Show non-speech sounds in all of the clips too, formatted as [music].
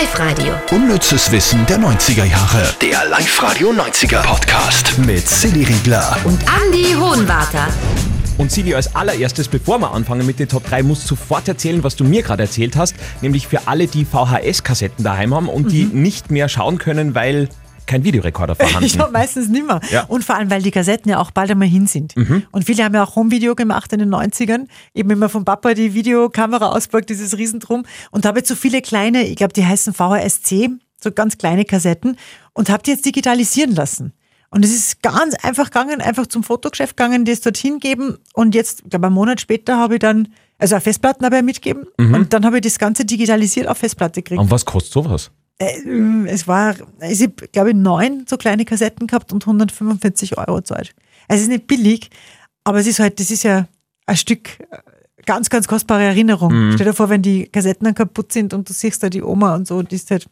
Live-Radio. Unnützes Wissen der 90er Jahre. Der Live-Radio 90er Podcast mit Silly Riegler. Und Andy Hohenwarter. Und Silly, als allererstes, bevor wir anfangen mit den Top 3, musst du sofort erzählen, was du mir gerade erzählt hast. Nämlich für alle, die VHS-Kassetten daheim haben und die nicht mehr schauen können, weil kein Videorekorder [laughs] vorhanden. Ja, meistens nimmer. Ja. Und vor allem, weil die Kassetten ja auch bald einmal hin sind. Und viele haben ja auch Homevideo gemacht in den 90ern. Eben immer vom Papa die Videokamera auspackt, dieses Riesendrum. Und habe ich so viele kleine, ich glaube, die heißen VHS-C, so ganz kleine Kassetten und habe die jetzt digitalisieren lassen. Und es ist ganz einfach gegangen, einfach zum Fotogeschäft gegangen, das dorthin geben. Und jetzt, ich glaube, einen Monat später habe ich dann, also auch Festplatten habe ich mitgegeben. Und dann habe ich das Ganze digitalisiert auf Festplatte gekriegt. Und was kostet sowas? Äh, es war, ich habe, glaube ich, neun so kleine Kassetten gehabt und 145 Euro Zeit. Es ist nicht billig, aber es ist halt, das ist ja ein Stück äh, ganz, ganz kostbare Erinnerung. Stell dir vor, wenn die Kassetten dann kaputt sind und du siehst da die Oma und so, die ist halt,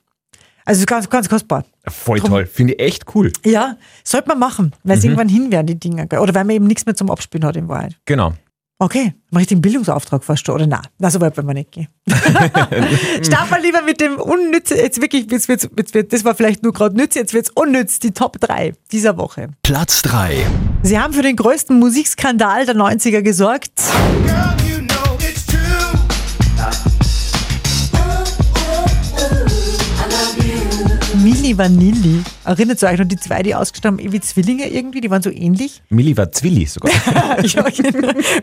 also ganz, ganz kostbar. Voll Drum- toll, finde ich echt cool. Ja, sollte man machen, weil es irgendwann hin werden, die Dinger. Oder weil man eben nichts mehr zum Abspielen hat in Wahrheit. Genau. Okay, mache ich den Bildungsauftrag fast schon, oder nein? Na, so weit wollen wir nicht gehen. [laughs] Starten wir lieber mit dem unnütze, jetzt wirklich, jetzt wird's, jetzt wird, das war vielleicht nur gerade nütz, jetzt wird's unnütz, die Top 3 dieser Woche. Platz 3. Sie haben für den größten Musikskandal der 90er gesorgt. Vanilli. Erinnert ihr euch noch die zwei, die ausgestorben haben, wie Zwillinge irgendwie, die waren so ähnlich? Milli war Zwilli sogar. [laughs] Ja,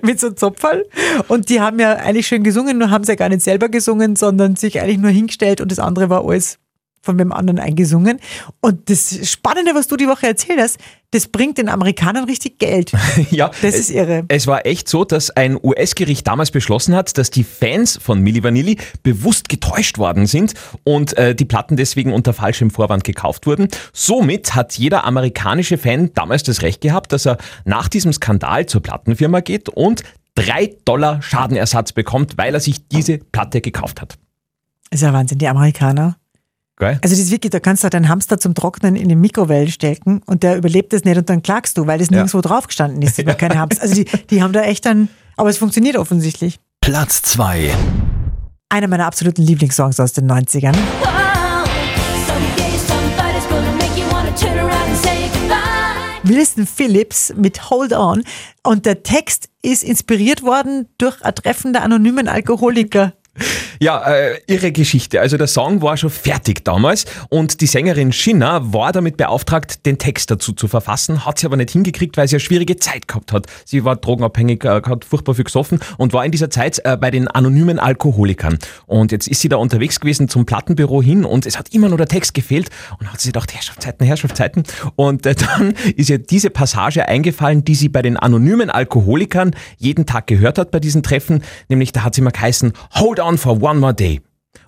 mit so Zopferl. Und die haben ja eigentlich schön gesungen, nur haben sie ja gar nicht selber gesungen, sondern sich eigentlich nur hingestellt und das andere war alles von dem anderen eingesungen. Und das Spannende, was du die Woche erzählt hast, das bringt den Amerikanern richtig Geld. [laughs] ja, Das ist irre. Es war echt so, dass ein US-Gericht damals beschlossen hat, dass die Fans von Milli Vanilli bewusst getäuscht worden sind und äh, die Platten deswegen unter falschem Vorwand gekauft wurden. Somit hat jeder amerikanische Fan damals das Recht gehabt, dass er nach diesem Skandal zur Plattenfirma geht und drei Dollar Schadenersatz bekommt, weil er sich diese Platte gekauft hat. Ist ja Wahnsinn, die Amerikaner. Geil? Also das ist wirklich, da kannst du deinen Hamster zum Trocknen in die Mikrowelle stecken und der überlebt es nicht und dann klagst du, weil das nirgendwo drauf gestanden ist. über keine Hamster. Also die, die haben da echt dann, aber es funktioniert offensichtlich. Platz 2. Einer meiner absoluten Lieblingssongs aus den 90ern. Someday somebody's gonna make you wanna turn around and say goodbye. Wilson Phillips mit Hold On. Und der Text ist inspiriert worden durch ein Treffen der anonymen Alkoholiker. Ja, äh, irre Geschichte. Also der Song war schon fertig damals und die Sängerin Shinna war damit beauftragt, den Text dazu zu verfassen, hat sie aber nicht hingekriegt, weil sie eine schwierige Zeit gehabt hat. Sie war drogenabhängig, äh, hat furchtbar viel gesoffen und war in dieser Zeit äh, bei den anonymen Alkoholikern. Und jetzt ist sie da unterwegs gewesen zum Plattenbüro hin und es hat immer nur der Text gefehlt und hat sie gedacht, Herrschaftszeiten, Herrschaftszeiten. Und äh, [laughs] dann ist ihr diese Passage eingefallen, die sie bei den anonymen Alkoholikern jeden Tag gehört hat bei diesen Treffen, nämlich da hat sie mal geheißen, Hold on for one more day.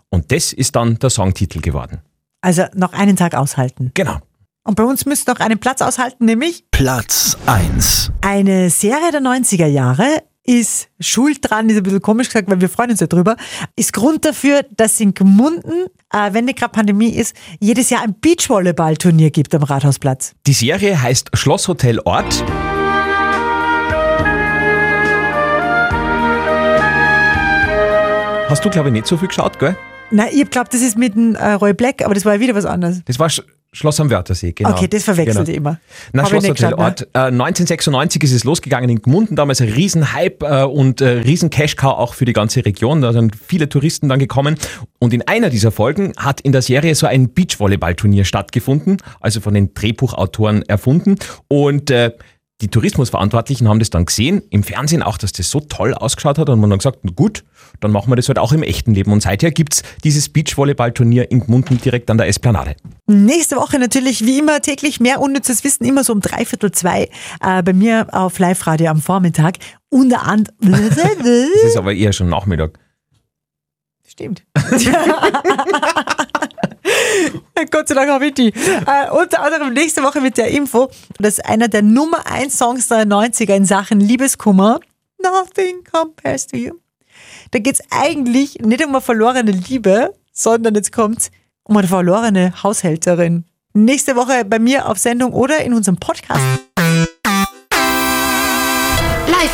Und das ist dann der Songtitel geworden. Also noch einen Tag aushalten. Genau. Und bei uns müsst noch einen Platz aushalten, nämlich Platz 1. eine Serie der 90er Jahre ist schuld dran, ist ein bisschen komisch gesagt, weil wir freuen uns ja drüber, ist Grund dafür, dass in Gmunden, äh, wenn nicht gerade Pandemie ist, jedes Jahr ein Beachvolleyball-Turnier gibt am Rathausplatz. Die Serie heißt Schlosshotel Ort. Hast du, glaube ich, nicht so viel geschaut, gell? Na, ich glaube, das ist mit dem äh, Roy Black, aber das war ja wieder was anderes. Das war Sch Schloss am Wörthersee, genau. Okay, das verwechselt genau. ihr immer. Na, Hab ich ne? Ort. Äh, 1996 ist es losgegangen in Gmunden, damals ein Riesenhype äh, und äh, riesen Cash-Cow auch für die ganze Region. Da sind viele Touristen dann gekommen. Und in einer dieser Folgen hat in der Serie so ein Beachvolleyball-Turnier stattgefunden, also von den Drehbuchautoren erfunden. Und äh, die Tourismusverantwortlichen haben das dann gesehen, im Fernsehen auch, dass das so toll ausgeschaut hat und man dann gesagt, na gut, dann machen wir das halt auch im echten Leben. Und seither gibt's dieses Beachvolleyball-Turnier in Gmunden direkt an der Esplanade. Nächste Woche natürlich wie immer täglich mehr unnützes Wissen, immer so um dreiviertel zwei äh, bei mir auf Live-Radio am Vormittag. Unter anderem. [laughs] Das ist aber eher schon Nachmittag. Stimmt. [laughs] [laughs] Gott sei Dank habe ich die. Äh, unter anderem nächste Woche mit der Info, dass einer der Nummer 1 Songs der 90er in Sachen Liebeskummer, Nothing Compares to You. Da geht es eigentlich nicht um eine verlorene Liebe, sondern jetzt kommt's um eine verlorene Haushälterin. Nächste Woche bei mir auf Sendung oder in unserem Podcast.